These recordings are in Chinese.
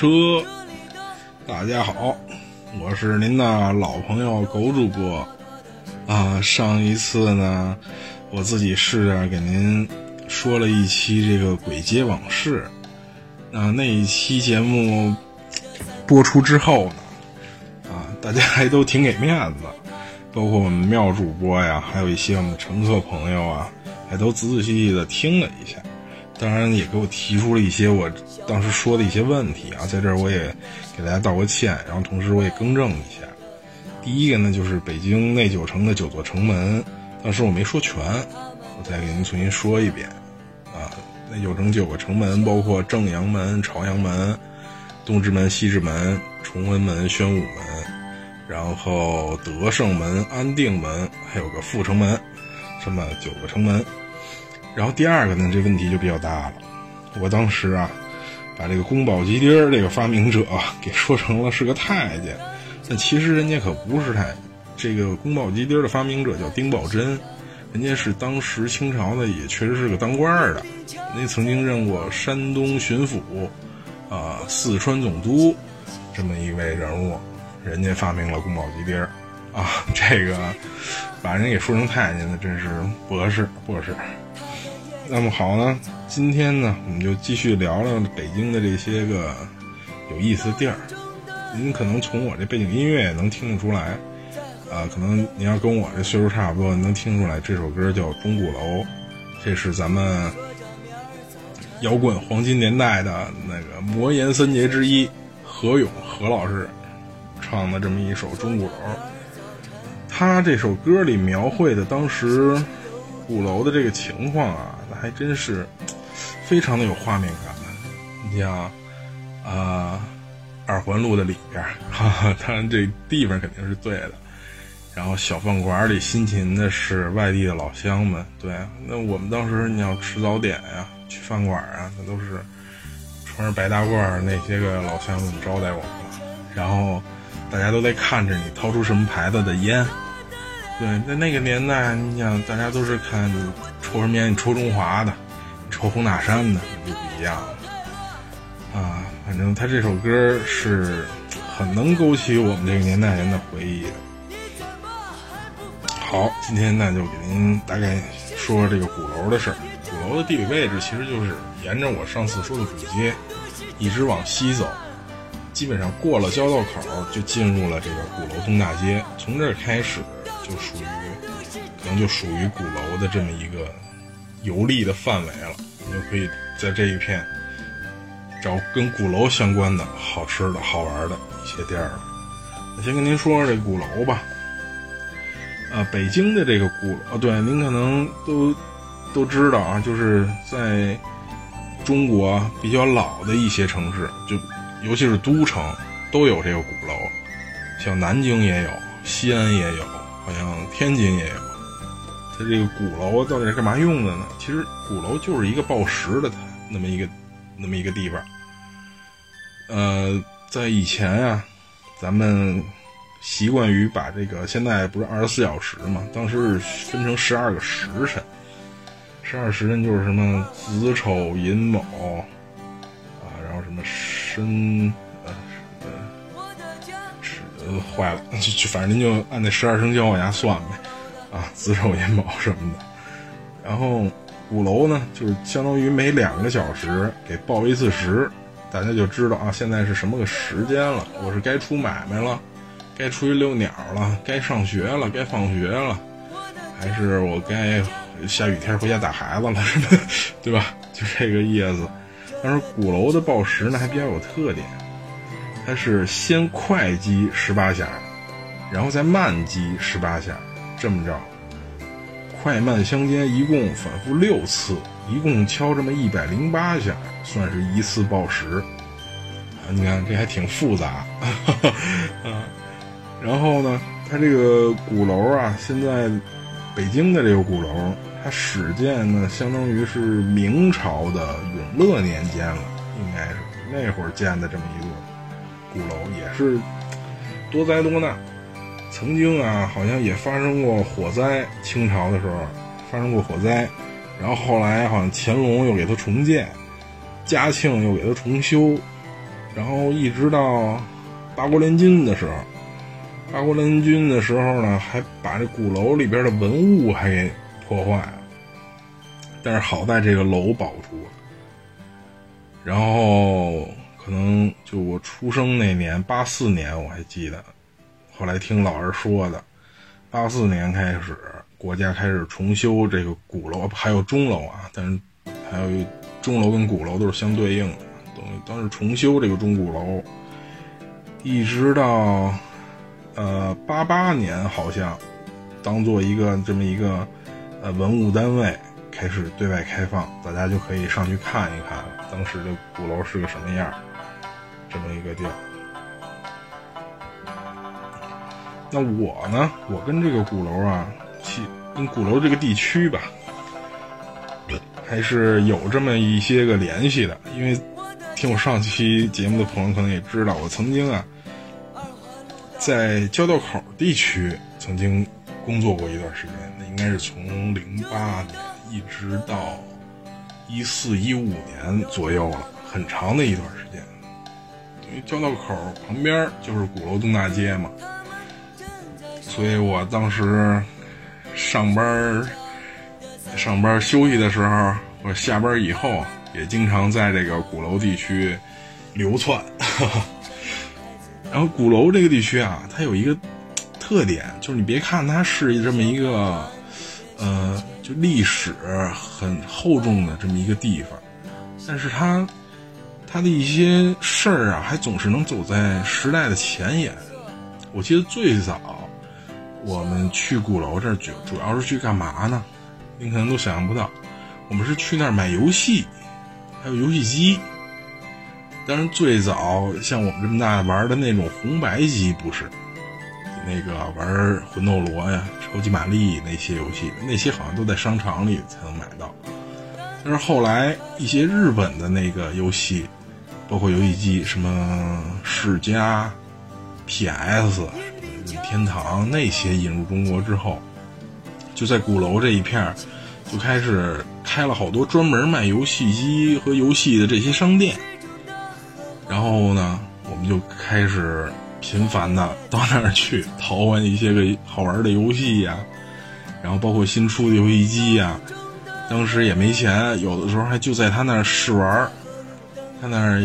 车。大家好，我是您的老朋友狗主播啊。上一次呢，我自己试着给您说了一期这个鬼街往事啊。那一期节目播出之后呢，啊，大家还都挺给面子，包括我们妙主播呀，还有一些我们乘客朋友啊，还都仔仔细细的听了一下。当然也给我提出了一些我当时说的一些问题啊，在这儿我也给大家道个歉，然后同时我也更正一下。第一个呢，就是北京内九城的九座城门，当时我没说全，我再给您重新说一遍啊。内九城九个城门，包括正阳门、朝阳门、东直门、西直门、崇文门、宣武门，然后德胜门、安定门，还有个阜成门，这么九个城门。然后第二个呢，这问题就比较大了。我当时啊，把这个宫保鸡丁这个发明者给说成了是个太监，但其实人家可不是太监。这个宫保鸡丁的发明者叫丁宝桢，人家是当时清朝的，也确实是个当官的。人家曾经任过山东巡抚，啊，四川总督，这么一位人物，人家发明了宫保鸡丁儿，啊，这个把人给说成太监的，真是不合适，不合适。那么好呢，今天呢，我们就继续聊聊北京的这些个有意思的地儿。您可能从我这背景音乐也能听得出来，啊，可能您要跟我这岁数差不多，能听出来这首歌叫《钟鼓楼》，这是咱们摇滚黄金年代的那个魔岩三杰之一何勇何老师唱的这么一首《钟鼓楼》。他这首歌里描绘的当时鼓楼的这个情况啊。那还真是非常的有画面感。你像啊，二环路的里边，哈哈，当然这地方肯定是对的。然后小饭馆里辛勤的是外地的老乡们，对。那我们当时你要吃早点呀，去饭馆啊，那都是穿着白大褂那些个老乡们招待我们。然后大家都在看着你掏出什么牌子的烟。对，在那个年代，你想大家都是看抽什么烟，抽中华的，抽红塔山的，就不一样了。啊，反正他这首歌是很能勾起我们这个年代人的回忆。好，今天呢就给您大概说说这个鼓楼的事儿。鼓楼的地理位置其实就是沿着我上次说的主街，一直往西走，基本上过了交道口就进入了这个鼓楼东大街，从这儿开始。就属于，可能就属于鼓楼的这么一个游历的范围了。你就可以在这一片找跟鼓楼相关的好吃的好玩的一些店儿。我先跟您说说这鼓楼吧。啊，北京的这个鼓楼，对，您可能都都知道啊，就是在中国比较老的一些城市，就尤其是都城都有这个鼓楼，像南京也有，西安也有。好像天津也有，它这个鼓楼到底是干嘛用的呢？其实鼓楼就是一个报时的，那么一个那么一个地方。呃，在以前啊，咱们习惯于把这个现在不是二十四小时嘛，当时是分成十二个时辰，十二时辰就是什么子丑寅卯啊，然后什么申。坏了，就反正您就按那十二生肖往下算呗，啊，子丑寅卯什么的。然后鼓楼呢，就是相当于每两个小时给报一次时，大家就知道啊，现在是什么个时间了。我是该出买卖了，该出去遛鸟了，该上学了，该放学了，还是我该下雨天回家打孩子了，对吧？就这个意思。但是鼓楼的报时呢，还比较有特点。它是先快击十八下，然后再慢击十八下，这么着，快慢相间，一共反复六次，一共敲这么一百零八下，算是一次报时。你看这还挺复杂啊。然后呢，它这个鼓楼啊，现在北京的这个鼓楼，它始建呢，相当于是明朝的永乐年间了，应该是那会儿建的这么一个。鼓楼也是多灾多难，曾经啊，好像也发生过火灾。清朝的时候发生过火灾，然后后来好像乾隆又给它重建，嘉庆又给它重修，然后一直到八国联军的时候，八国联军的时候呢，还把这鼓楼里边的文物还给破坏了。但是好在这个楼保住了。然后可能就我出生那年，八四年我还记得，后来听老人说的，八四年开始国家开始重修这个鼓楼，还有钟楼啊，但是还有钟楼跟鼓楼都是相对应的，等于当时重修这个钟鼓楼，一直到呃八八年好像当做一个这么一个呃文物单位。开始对外开放，大家就可以上去看一看当时的鼓楼是个什么样这么一个地儿。那我呢？我跟这个鼓楼啊，其跟鼓楼这个地区吧，还是有这么一些个联系的。因为听我上期节目的朋友可能也知道，我曾经啊，在交道口地区曾经工作过一段时间，那应该是从零八年。一直到一四一五年左右了，很长的一段时间。因为交道口旁边就是鼓楼东大街嘛，所以我当时上班、上班休息的时候，或者下班以后，也经常在这个鼓楼地区流窜。然后鼓楼这个地区啊，它有一个特点，就是你别看它是这么一个，呃。就历史很厚重的这么一个地方，但是它，它的一些事儿啊，还总是能走在时代的前沿。我记得最早我们去鼓楼这儿，主主要是去干嘛呢？您可能都想象不到，我们是去那儿买游戏，还有游戏机。当然，最早像我们这么大玩的那种红白机不是。那个玩魂斗罗呀、超级玛丽那些游戏，那些好像都在商场里才能买到。但是后来一些日本的那个游戏，包括游戏机，什么世嘉、PS、天堂那些引入中国之后，就在鼓楼这一片就开始开了好多专门卖游戏机和游戏的这些商店。然后呢，我们就开始。频繁的到那儿去淘换一些个好玩的游戏呀，然后包括新出的游戏机呀，当时也没钱，有的时候还就在他那儿试玩他那儿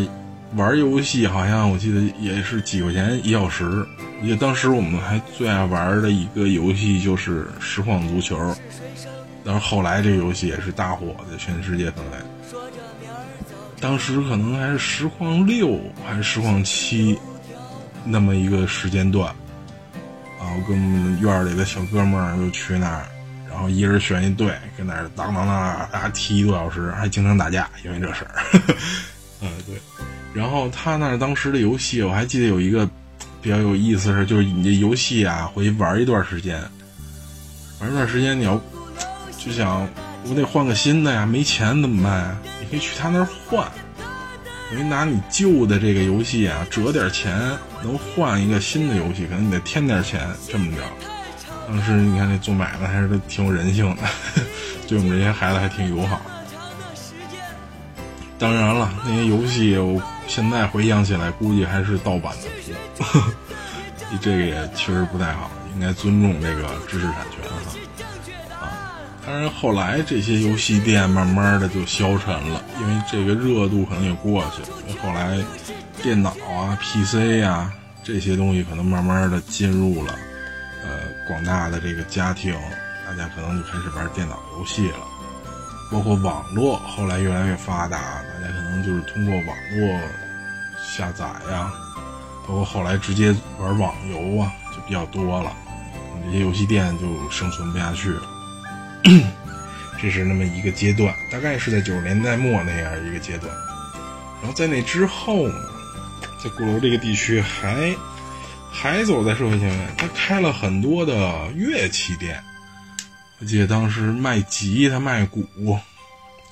玩游戏好像我记得也是几块钱一小时。我记得当时我们还最爱玩的一个游戏就是实况足球，但是后来这个游戏也是大火的，全世界范围。当时可能还是实况六还是实况七。那么一个时间段，啊，我跟我们院里的小哥们儿就去那儿，然后一人选一队，跟那儿当当当大家踢一个多小时，还经常打架，因为这事儿。嗯，对。然后他那当时的游戏，我还记得有一个比较有意思是，就是你这游戏啊，回去玩一段时间，玩一段时间，你要就想我得换个新的呀，没钱怎么办呀？你可以去他那儿换。等于拿你旧的这个游戏啊，折点钱能换一个新的游戏，可能你得添点钱，这么着。当时你看那做买卖还是挺有人性的，对我们这些孩子还挺友好。当然了，那些游戏我现在回想起来，估计还是盗版的多，这个也确实不太好，应该尊重这个知识产权哈。当然，后来这些游戏店慢慢的就消沉了，因为这个热度可能也过去了。后来电脑啊、PC 呀这些东西可能慢慢的进入了呃广大的这个家庭，大家可能就开始玩电脑游戏了。包括网络后来越来越发达，大家可能就是通过网络下载呀，包括后来直接玩网游啊就比较多了，这些游戏店就生存不下去了。这是那么一个阶段，大概是在九十年代末那样一个阶段。然后在那之后呢，在鼓楼这个地区还还走在社会前面，他开了很多的乐器店。我记得当时卖吉他、卖鼓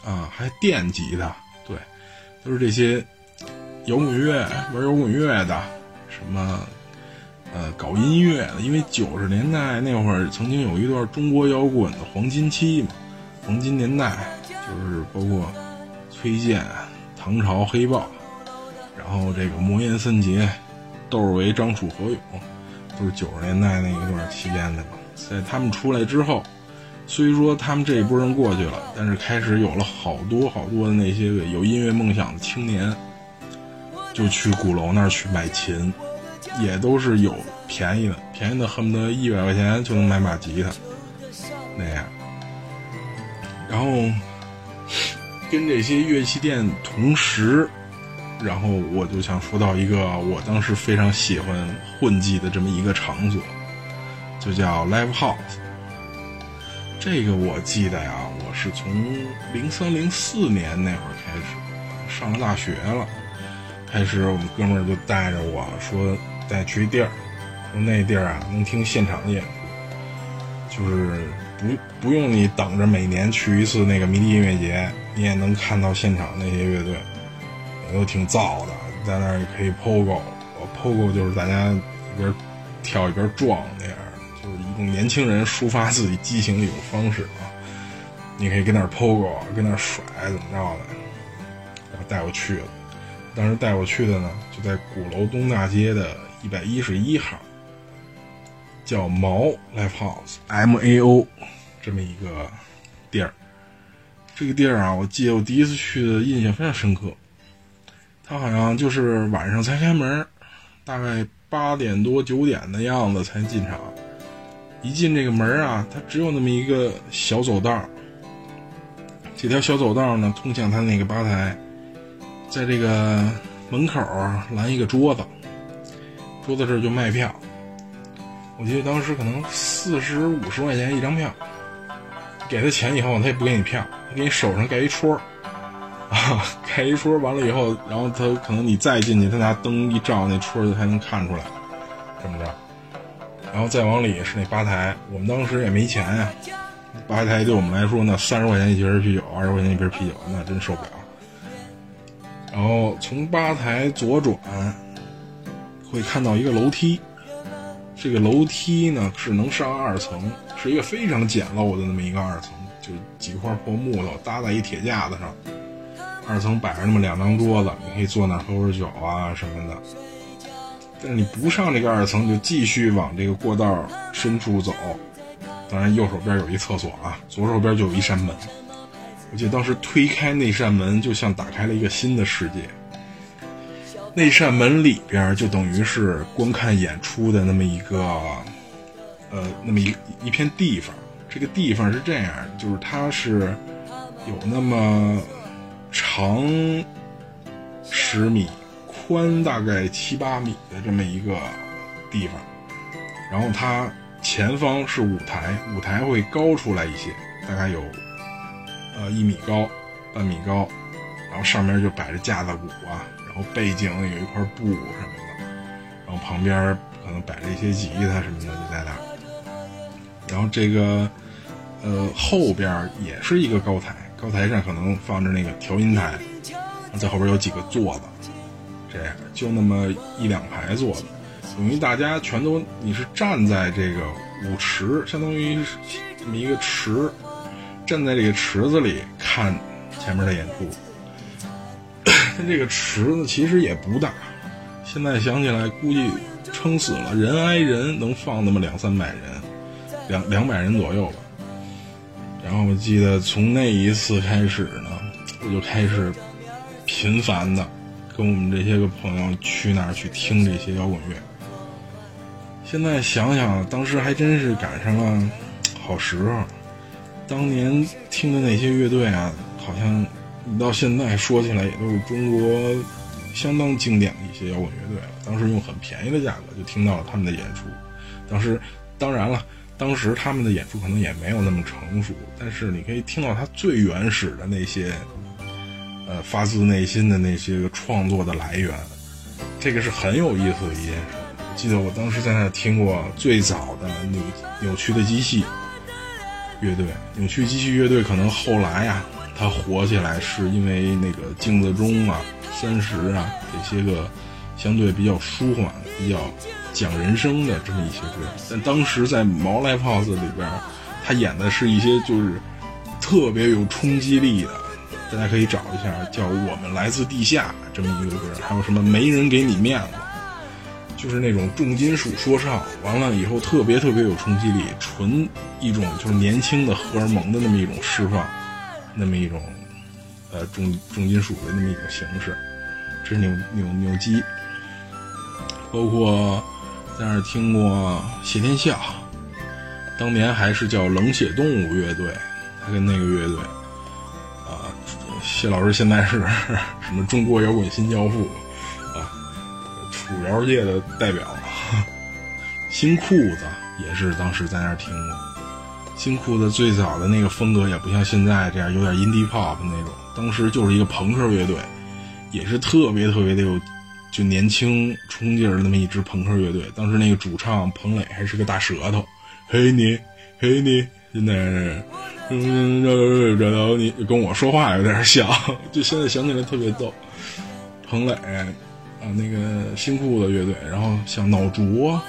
啊，还电吉他，对，都是这些摇滚乐、玩摇滚乐的，什么。呃，搞音乐的，因为九十年代那会儿曾经有一段中国摇滚的黄金期嘛，黄金年代就是包括崔健、唐朝黑豹，然后这个魔岩三杰、窦唯、张楚、何勇，都是九十年代那一段期间的嘛。在他们出来之后，虽说他们这一波人过去了，但是开始有了好多好多的那些个有音乐梦想的青年，就去鼓楼那儿去买琴，也都是有便宜的，便宜的恨不得一百块钱就能买把吉他那样。然后跟这些乐器店同时。然后我就想说到一个我当时非常喜欢混迹的这么一个场所，就叫 Live House。这个我记得呀，我是从零三零四年那会儿开始上了大学了，开始我们哥们儿就带着我说带去地儿，说那地儿啊能听现场的演出，就是不不用你等着每年去一次那个迷笛音乐节，你也能看到现场那些乐队。都挺燥的，在那儿可以 pogo，pogo 就是大家一边跳一边撞那样，就是一种年轻人抒发自己激情的一种方式啊。你可以跟那儿 pogo，跟那儿甩怎么着的，然后带我去了。当时带我去的呢，就在鼓楼东大街的一百一十一号，叫毛 Live House，M A O，这么一个地儿。这个地儿啊，我记得我第一次去的印象非常深刻。他好像就是晚上才开门，大概八点多九点的样子才进场。一进这个门啊，它只有那么一个小走道。这条小走道呢，通向他那个吧台，在这个门口拦一个桌子，桌子这就卖票。我记得当时可能四十五十块钱一张票，给他钱以后，他也不给你票，他给你手上盖一戳。啊，盖一戳完了以后，然后他可能你再进去，他拿灯一照，那戳就才能看出来，这么着。然后再往里是那吧台，我们当时也没钱呀，吧台对我们来说呢，三十块钱一瓶啤酒，二十块钱一瓶啤酒，那真受不了。然后从吧台左转，会看到一个楼梯，这个楼梯呢是能上二层，是一个非常简陋的那么一个二层，就几块破木头搭在一铁架子上。二层摆着那么两张桌子，你可以坐那儿喝会儿酒啊什么的。但是你不上这个二层，就继续往这个过道深处走。当然，右手边有一厕所啊，左手边就有一扇门。我记得当时推开那扇门，就像打开了一个新的世界。那扇门里边就等于是观看演出的那么一个，呃，那么一一片地方。这个地方是这样，就是它是有那么。长十米，宽大概七八米的这么一个地方，然后它前方是舞台，舞台会高出来一些，大概有呃一米高，半米高，然后上面就摆着架子鼓啊，然后背景有一块布什么的，然后旁边可能摆着一些吉他什么的就在那，然后这个呃后边也是一个高台。高台上可能放着那个调音台，在后边有几个座子，这样就那么一两排坐的，等于大家全都你是站在这个舞池，相当于这么一个池，站在这个池子里看前面的演出。这个池子其实也不大，现在想起来估计撑死了人挨人能放那么两三百人，两两百人左右吧。然后我记得从那一次开始呢，我就开始频繁的跟我们这些个朋友去那儿去听这些摇滚乐。现在想想，当时还真是赶上了好时候。当年听的那些乐队啊，好像到现在说起来也都是中国相当经典的一些摇滚乐队了。当时用很便宜的价格就听到了他们的演出。当时，当然了。当时他们的演出可能也没有那么成熟，但是你可以听到他最原始的那些，呃，发自内心的那些个创作的来源，这个是很有意思的一件事。记得我当时在那听过最早的扭扭曲的机器乐队，扭曲机器乐队可能后来啊，它火起来是因为那个镜子中啊、三十啊这些个相对比较舒缓、比较。讲人生的这么一些歌，但当时在毛来 pose 里边，他演的是一些就是特别有冲击力的，大家可以找一下，叫《我们来自地下》这么一个歌，还有什么《没人给你面子》，就是那种重金属说唱，完了以后特别特别有冲击力，纯一种就是年轻的荷尔蒙的那么一种释放，那么一种呃重重金属的那么一种形式，这是扭扭扭机。包括在那听过谢天笑，当年还是叫冷血动物乐队，他跟那个乐队。啊谢老师现在是什么中国摇滚新教父啊？土窑界的代表。新裤子也是当时在那儿听过。新裤子最早的那个风格也不像现在这样有点 indie pop 那种，当时就是一个朋克乐队，也是特别特别的有就年轻冲劲儿的那么一支朋克乐队。当时那个主唱彭磊还是个大舌头，嘿你嘿你，现在。嗯，然后你跟我说话有点像，就现在想起来特别逗。彭磊啊，那个新裤子乐队，然后像脑浊，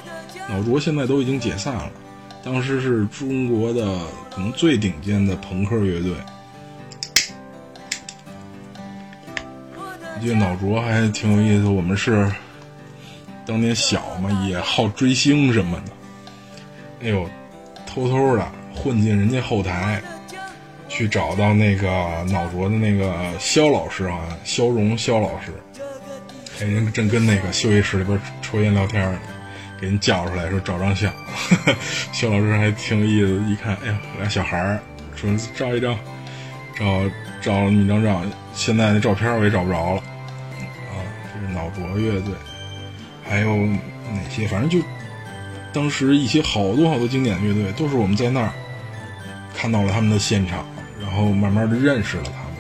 脑浊现在都已经解散了。当时是中国的可能最顶尖的朋克乐队。我记得脑浊还挺有意思，我们是当年小嘛，也好追星什么的。哎呦，偷偷的。混进人家后台，去找到那个脑浊的那个肖老师啊，肖荣肖老师，哎，人正跟那个休息室里边抽烟聊天呢，给人叫出来说照张相，肖老师还挺有意思，一看，哎呀，俩小孩儿，说照一张，照照那么一张照，现在那照片我也找不着了，啊，这是脑浊乐队，还有哪些？反正就当时一些好多好多经典乐队，都是我们在那儿。看到了他们的现场，然后慢慢的认识了他们，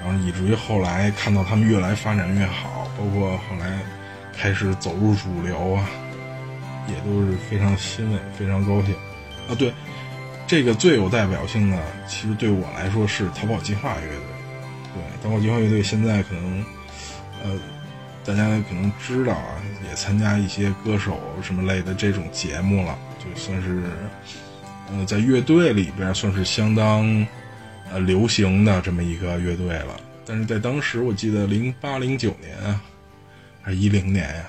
然后以至于后来看到他们越来发展越好，包括后来开始走入主流啊，也都是非常欣慰、非常高兴。啊，对，这个最有代表性的，其实对我来说是逃跑计划乐队。对，逃跑计划乐队现在可能，呃，大家可能知道啊，也参加一些歌手什么类的这种节目了，就算是。呃，在乐队里边算是相当，流行的这么一个乐队了。但是在当时，我记得零八零九年啊，还是一零年呀，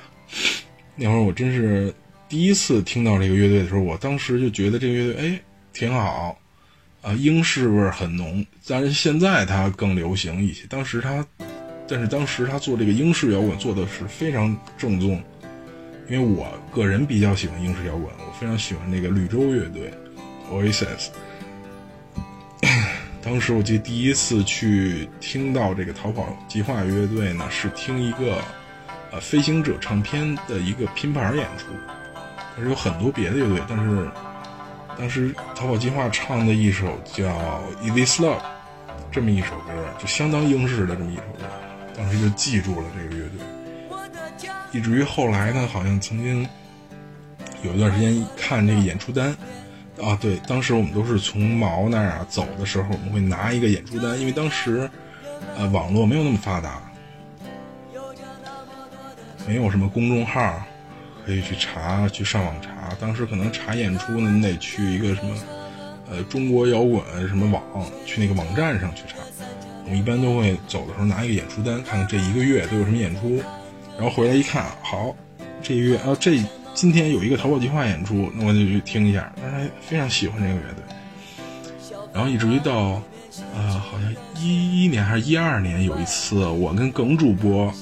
那会儿我真是第一次听到这个乐队的时候，我当时就觉得这个乐队哎挺好，啊，英式味儿很浓。但是现在它更流行一些，当时它，但是当时它做这个英式摇滚做的是非常正宗。因为我个人比较喜欢英式摇滚，我非常喜欢那个绿洲乐队。Oasis，当时我记得第一次去听到这个逃跑计划乐队呢，是听一个呃飞行者唱片的一个拼盘演出。但是有很多别的乐队，但是当时逃跑计划唱的一首叫《Is Love》这么一首歌，就相当英式的这么一首歌，当时就记住了这个乐队。以至于后来呢，好像曾经有一段时间看这个演出单。啊，对，当时我们都是从毛那儿啊走的时候，我们会拿一个演出单，因为当时，呃，网络没有那么发达，没有什么公众号可以去查，去上网查。当时可能查演出呢，你得去一个什么，呃，中国摇滚什么网，去那个网站上去查。我们一般都会走的时候拿一个演出单，看看这一个月都有什么演出，然后回来一看，好，这一月啊这。今天有一个逃跑计划演出，那我就去听一下。当时非常喜欢这个乐队，然后以至于到，呃，好像一一年还是一二年有一次，我跟耿主播，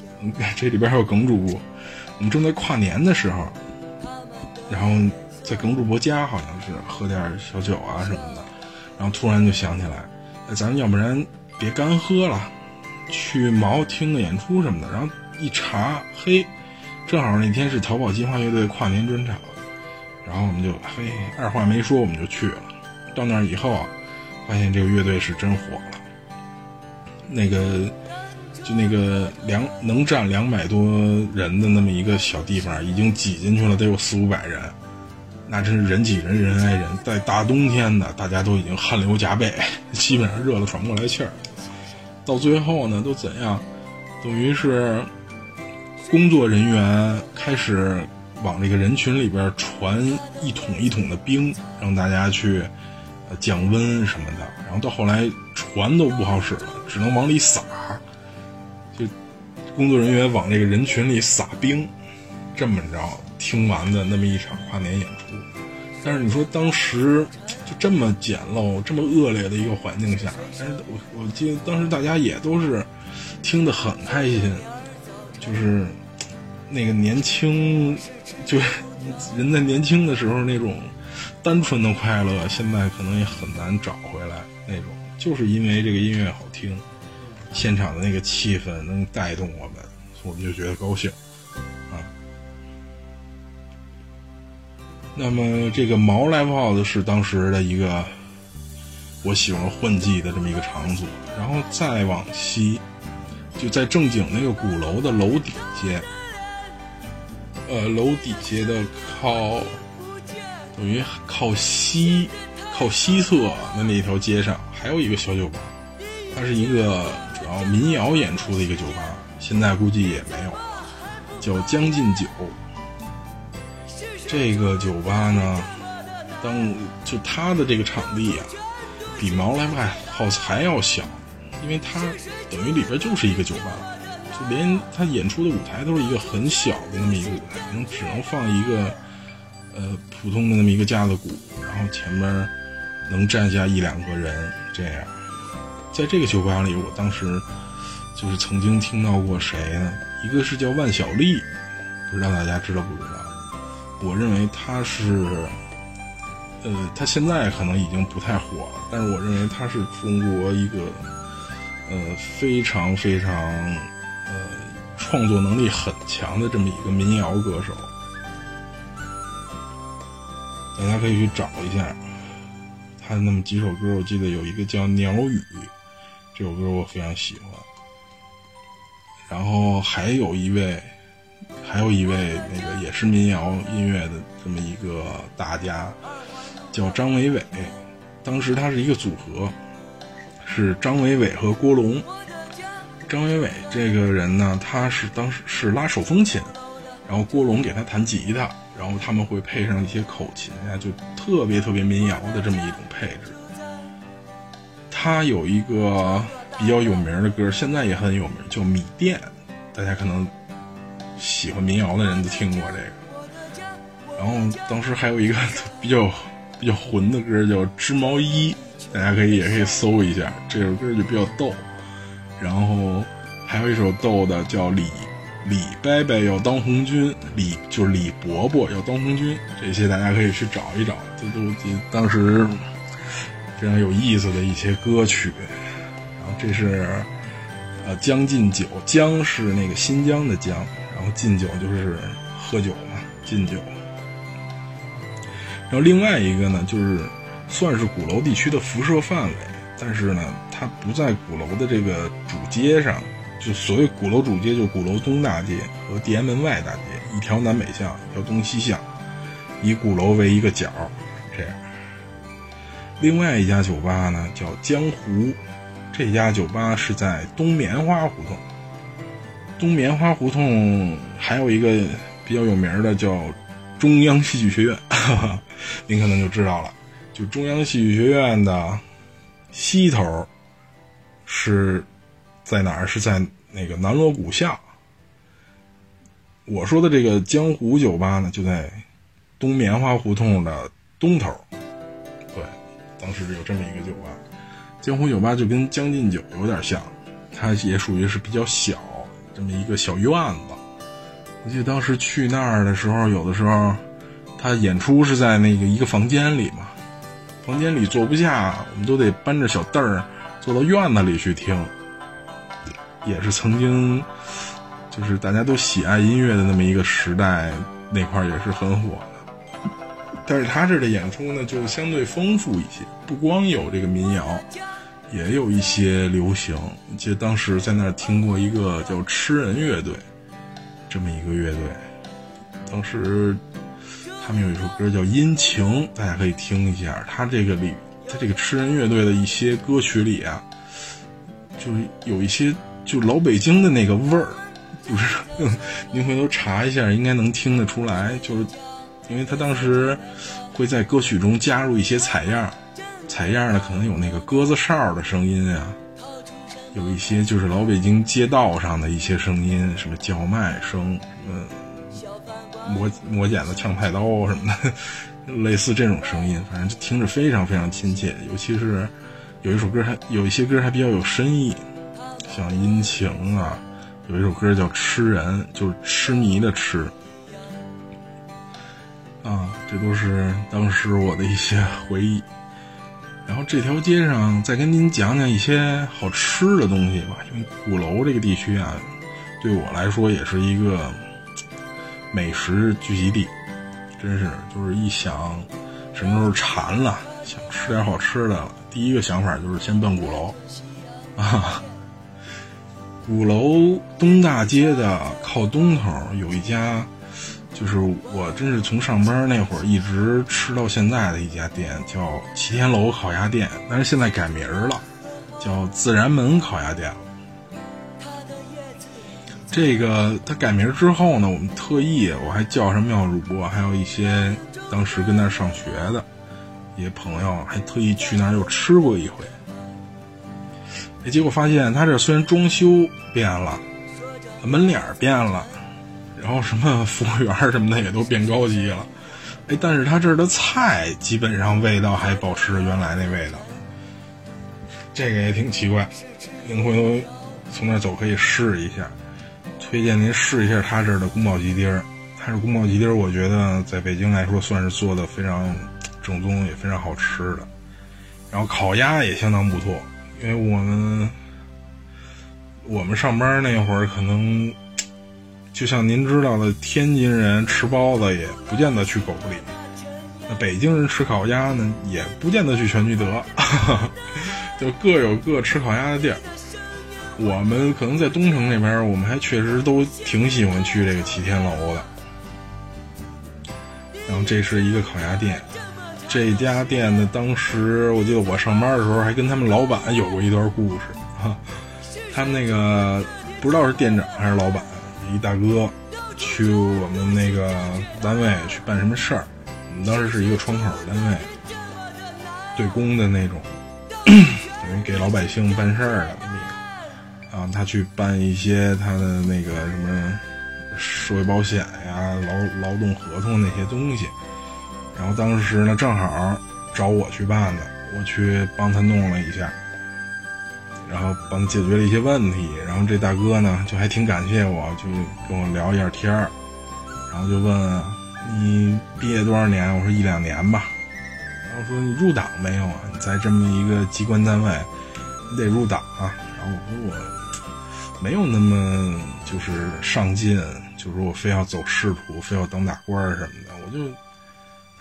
这里边还有耿主播，我们正在跨年的时候，然后在耿主播家好像是喝点小酒啊什么的，然后突然就想起来，咱要不然别干喝了，去毛听个演出什么的。然后一查，嘿。正好那天是淘宝计划乐队跨年专场，然后我们就嘿二话没说我们就去了。到那儿以后啊，发现这个乐队是真火了。那个就那个两能站两百多人的那么一个小地方，已经挤进去了得有四五百人，那真是人挤人人挨人。在大冬天的，大家都已经汗流浃背，基本上热得喘不过来气儿。到最后呢，都怎样？等于是。工作人员开始往这个人群里边传一桶一桶的冰，让大家去降温什么的。然后到后来船都不好使了，只能往里撒，就工作人员往这个人群里撒冰，这么着听完的那么一场跨年演出。但是你说当时就这么简陋、这么恶劣的一个环境下，但是我我记得当时大家也都是听得很开心，就是那个年轻，就人在年轻的时候那种单纯的快乐，现在可能也很难找回来那种。就是因为这个音乐好听，现场的那个气氛能带动我们，我们就觉得高兴啊。那么，这个毛 live house 是当时的一个我喜欢混迹的这么一个场所。然后再往西，就在正经那个鼓楼的楼底下，呃，楼底下的靠等于靠西靠西侧的那一条街上，还有一个小酒吧，它是一个主要民谣演出的一个酒吧，现在估计也没有了，叫将进酒。这个酒吧呢，当就它的这个场地啊，比毛来外 house 还要小，因为它等于里边就是一个酒吧，连他演出的舞台都是一个很小的那么一个舞台，可能只能放一个呃普通的那么一个架子鼓，然后前面能站下一两个人这样。在这个酒吧里，我当时就是曾经听到过谁呢？一个是叫万晓利，不知道大家知道不知道？我认为他是，呃，他现在可能已经不太火了，但是我认为他是中国一个，呃，非常非常，创作能力很强的这么一个民谣歌手。大家可以去找一下，他那么几首歌，我记得有一个叫《鸟语》，这首歌我非常喜欢。然后还有一位。还有一位那个也是民谣音乐的这么一个大家，叫张伟伟。当时他是一个组合，是张伟伟和郭龙。张伟伟这个人呢，他是当时是拉手风琴，然后郭龙给他弹吉他，然后他们会配上一些口琴呀，就特别特别民谣的这么一种配置。他有一个比较有名的歌，现在也很有名，叫《米店》，大家可能。喜欢民谣的人都听过这个，然后当时还有一个比较比较混的歌叫《织毛衣》，大家可以也可以搜一下，这首歌就比较逗。然后还有一首逗的叫《李李伯伯要当红军》，李就是李伯伯要当红军，这些大家可以去找一找，这都当时非常有意思的一些歌曲。然后这是呃《将进酒》，江是那个新疆的江。然后敬酒就是喝酒嘛，敬酒。然后另外一个呢，就是算是鼓楼地区的辐射范围，但是呢，它不在鼓楼的这个主街上。就所谓鼓楼主街，就鼓楼东大街和地安门外大街，一条南北向，一条东西向，以鼓楼为一个角，这样。另外一家酒吧呢，叫江湖，这家酒吧是在东棉花胡同。东棉花胡同还有一个比较有名的叫中央戏剧学院，您可能就知道了。就中央戏剧学院的西头是在哪儿？是在那个南锣鼓巷。我说的这个江湖酒吧呢，就在东棉花胡同的东头。对，当时有这么一个酒吧，江湖酒吧就跟将进酒有点像，它也属于是比较小。这么一个小院子，我记得当时去那儿的时候，有的时候他演出是在那个一个房间里嘛，房间里坐不下，我们都得搬着小凳儿坐到院子里去听。也是曾经，就是大家都喜爱音乐的那么一个时代，那块也是很火的。但是他这的演出呢，就相对丰富一些，不光有这个民谣。也有一些流行，记得当时在那儿听过一个叫吃人乐队，这么一个乐队。当时他们有一首歌叫《阴晴》，大家可以听一下。他这个里，他这个吃人乐队的一些歌曲里啊，就是有一些就老北京的那个味儿，就是您回头查一下，应该能听得出来。就是因为他当时会在歌曲中加入一些采样。采样的可能有那个鸽子哨的声音啊，有一些就是老北京街道上的一些声音，什么叫卖声，嗯，磨磨剪子、呛菜刀什么的，类似这种声音，反正就听着非常非常亲切。尤其是有一首歌还有一些歌还比较有深意，像《阴晴》啊，有一首歌叫《痴人》，就是痴迷的痴。啊，这都是当时我的一些回忆。然后这条街上再跟您讲讲一些好吃的东西吧，因为鼓楼这个地区啊，对我来说也是一个美食聚集地。真是，就是一想什么时候馋了，想吃点好吃的了，第一个想法就是先奔鼓楼。啊，鼓楼东大街的靠东头有一家。就是我真是从上班那会儿一直吃到现在的一家店，叫齐天楼烤鸭店，但是现在改名了，叫自然门烤鸭店了。这个他改名之后呢，我们特意我还叫上妙主播，还有一些当时跟那儿上学的一些朋友，还特意去那儿又吃过一回。哎，结果发现他这虽然装修变了，门脸变了。然后什么服务员什么的也都变高级了，哎，但是他这儿的菜基本上味道还保持着原来那味道，这个也挺奇怪。您回头从那儿走可以试一下，推荐您试一下他这儿的宫保鸡丁儿。他这宫保鸡丁儿，我觉得在北京来说算是做的非常正宗，也非常好吃的。然后烤鸭也相当不错，因为我们我们上班那会儿可能。就像您知道的，天津人吃包子也不见得去狗不理，那北京人吃烤鸭呢，也不见得去全聚德，就各有各吃烤鸭的地儿。我们可能在东城那边，我们还确实都挺喜欢去这个齐天楼的。然后这是一个烤鸭店，这家店呢，当时我记得我上班的时候还跟他们老板有过一段故事啊。他们那个不知道是店长还是老板。一大哥去我们那个单位去办什么事儿，我们当时是一个窗口单位，对公的那种，等于给老百姓办事儿的。啊，他去办一些他的那个什么社会保险呀、劳劳动合同那些东西，然后当时呢正好找我去办的，我去帮他弄了一下。然后帮他解决了一些问题，然后这大哥呢就还挺感谢我，就跟我聊一下天儿，然后就问你毕业多少年？我说一两年吧。然后说你入党没有啊？你在这么一个机关单位，你得入党啊。然后我说我没有那么就是上进，就是说我非要走仕途，非要当大官什么的，我就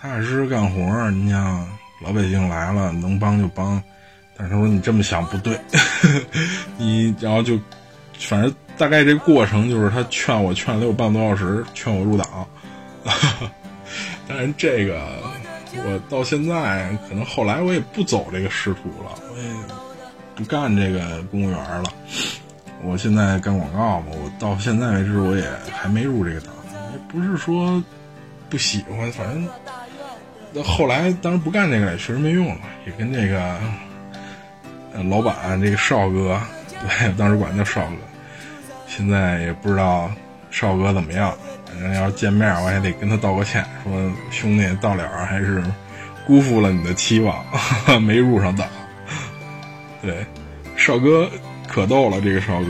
踏踏实实干活。你像老百姓来了，能帮就帮。但是他说你这么想不对，你然后就，反正大概这过程就是他劝我劝了有半个多小时，劝我入党。当然这个我到现在可能后来我也不走这个仕途了，我也不干这个公务员了。我现在干广告嘛，我到现在为止我也还没入这个党，不是说不喜欢，反正那后来当然不干这个了确实没用了，也跟这个。老板，这个少哥，对，当时管叫少哥，现在也不知道少哥怎么样。反正要是见面，我还得跟他道个歉，说兄弟到了还是辜负了你的期望，没入上党。对，少哥可逗了，这个少哥，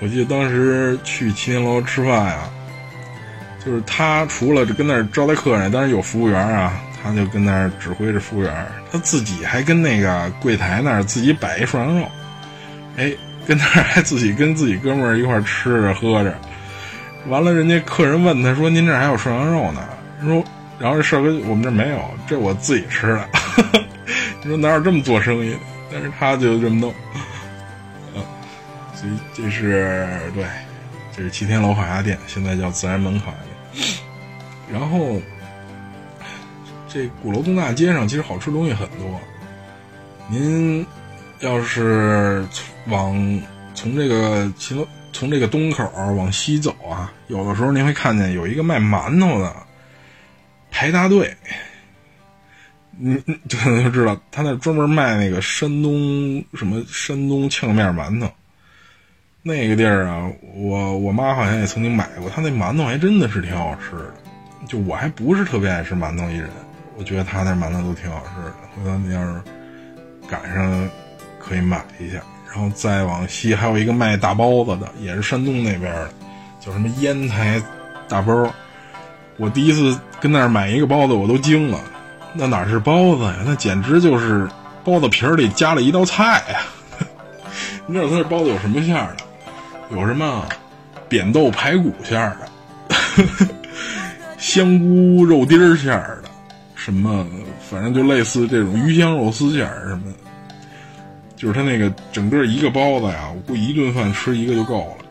我记得当时去齐天楼吃饭呀，就是他除了跟那儿招待客人，当然有服务员啊。他就跟那儿指挥着服务员，他自己还跟那个柜台那儿自己摆一涮羊肉，哎，跟那儿还自己跟自己哥们儿一块儿吃着喝着，完了，人家客人问他说：“您这还有涮羊肉呢？”说，然后这少哥我们这没有，这我自己吃的。你 说哪有这么做生意的？但是他就这么弄，这这是对，这是齐天楼烤鸭店，现在叫自然门烤鸭店，然后。这鼓楼东大街上其实好吃东西很多，您要是往从这个秦楼从这个东口往西走啊，有的时候您会看见有一个卖馒头的排大队，你就 就知道他那专门卖那个山东什么山东呛面馒头，那个地儿啊，我我妈好像也曾经买过，他那馒头还真的是挺好吃的。就我还不是特别爱吃馒头一人，我觉得他那馒头都挺好吃的。回头你要是赶上，可以买一下。然后再往西还有一个卖大包子的，也是山东那边的，叫什么烟台大包。我第一次跟那儿买一个包子，我都惊了，那哪是包子呀？那简直就是包子皮儿里加了一道菜呀！你知道他这包子有什么馅儿的？有什么扁豆排骨馅儿的，香菇肉丁馅儿的，什么反正就类似这种鱼香肉丝馅儿什么的，就是他那个整个一个包子呀，我估计一顿饭吃一个就够了。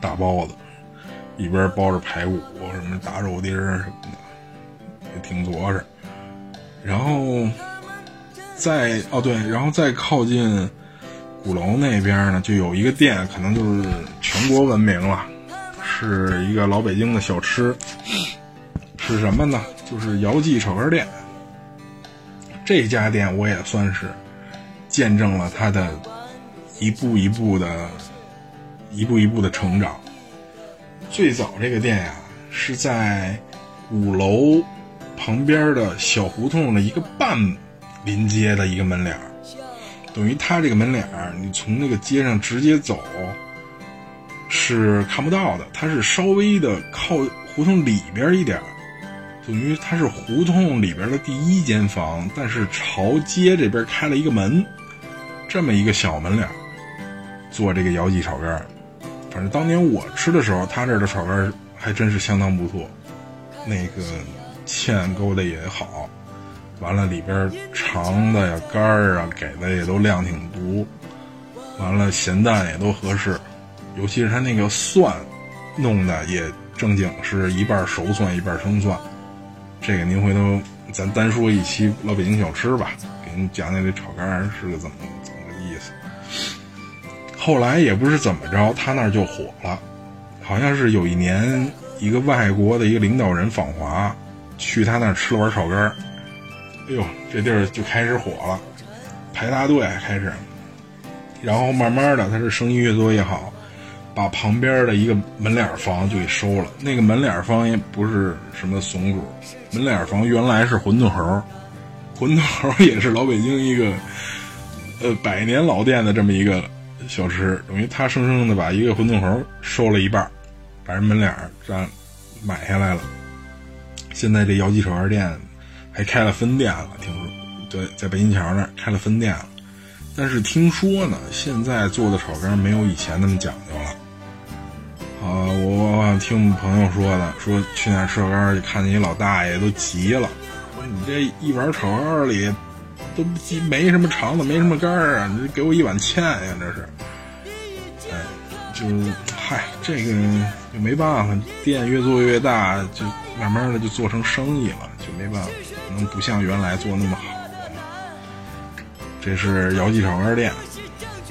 大包子里边包着排骨，什么大肉丁儿什么的，也挺多实。然后再哦对，然后再靠近。鼓楼那边呢，就有一个店，可能就是全国闻名了，是一个老北京的小吃，是什么呢？就是姚记炒肝店。这家店我也算是见证了它的一步一步的、一步一步的成长。最早这个店呀，是在鼓楼旁边的小胡同的一个半临街的一个门脸儿。等于它这个门脸儿，你从那个街上直接走是看不到的，它是稍微的靠胡同里边一点，等于它是胡同里边的第一间房，但是朝街这边开了一个门，这么一个小门脸儿，做这个姚记炒肝反正当年我吃的时候，他这儿的炒肝还真是相当不错，那个芡勾的也好。完了，里边肠的呀、肝儿啊，给的也都量挺足。完了，咸淡也都合适，尤其是他那个蒜，弄的也正经是一半熟蒜一半生蒜。这个您回头咱单说一期老北京小吃吧，给您讲讲这炒肝是个怎么怎么个意思。后来也不是怎么着，他那就火了，好像是有一年一个外国的一个领导人访华，去他那儿吃了碗炒肝。哎呦，这地儿就开始火了，排大队开始，然后慢慢的，他是生意越做越好，把旁边的一个门脸房就给收了。那个门脸房也不是什么怂主，门脸房原来是馄饨猴，馄饨猴也是老北京一个呃百年老店的这么一个小吃，等于他生生的把一个馄饨猴收了一半，把人门脸占买下来了。现在这姚记炒肝店。还开了分店了，听说，对，在北京桥那儿开了分店了。但是听说呢，现在做的炒肝没有以前那么讲究了。啊，我听朋友说的，说去那吃炒肝，看见一老大爷都急了，说你这一碗炒肝里都没什么肠子，没什么肝儿啊，你给我一碗芡呀，这是。哎，就嗨，这个就没办法，店越做越大，就慢慢的就做成生意了，就没办法。可能不像原来做那么好这是姚记炒肝店。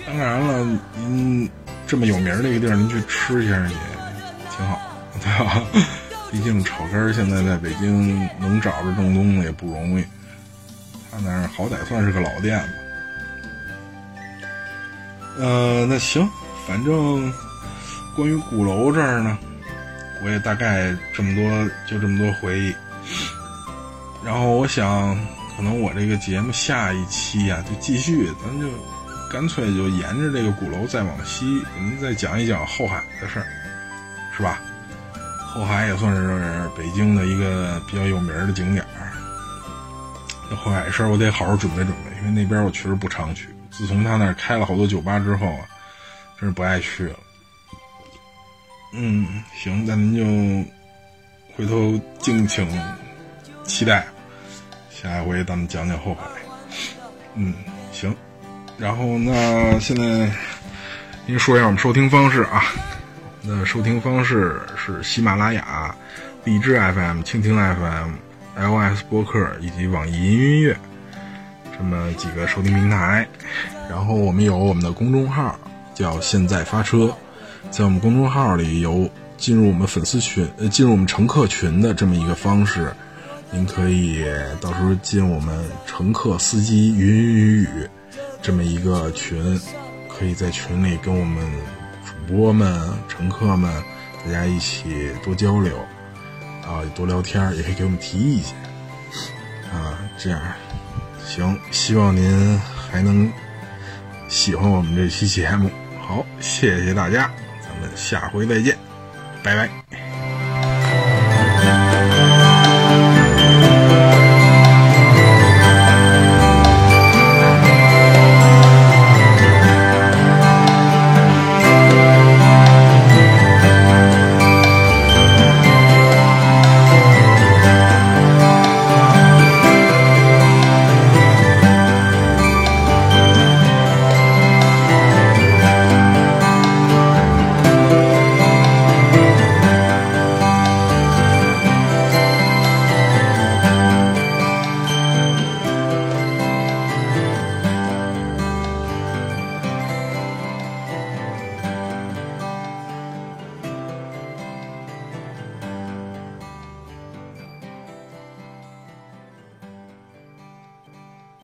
当然了，您这么有名的一个地儿，您去吃一下也挺好，对吧？毕竟炒肝现在在北京能找着正宗的也不容易。他那儿好歹算是个老店吧。呃，那行，反正关于鼓楼这儿呢，我也大概这么多，就这么多回忆。然后我想，可能我这个节目下一期呀，就继续，咱就干脆就沿着这个鼓楼再往西，给您再讲一讲后海的事儿，是吧？后海也算是北京的一个比较有名的景点儿。那后海事儿，我得好好准备准备，因为那边我确实不常去。自从他那儿开了好多酒吧之后啊，真是不爱去了。嗯，行，那您就回头敬请。期待，下一回咱们讲讲后海。嗯，行。然后那现在您说一下我们收听方式啊。那收听方式是喜马拉雅、荔枝 FM、蜻蜓 FM、iOS 播客以及网易云音乐这么几个收听平台。然后我们有我们的公众号，叫“现在发车”。在我们公众号里有进入我们粉丝群、呃，进入我们乘客群的这么一个方式。您可以到时候进我们乘客司机云云雨雨这么一个群，可以在群里跟我们主播们、乘客们大家一起多交流啊，多聊天，也可以给我们提意见啊。这样行，希望您还能喜欢我们这期节目。好，谢谢大家，咱们下回再见，拜拜。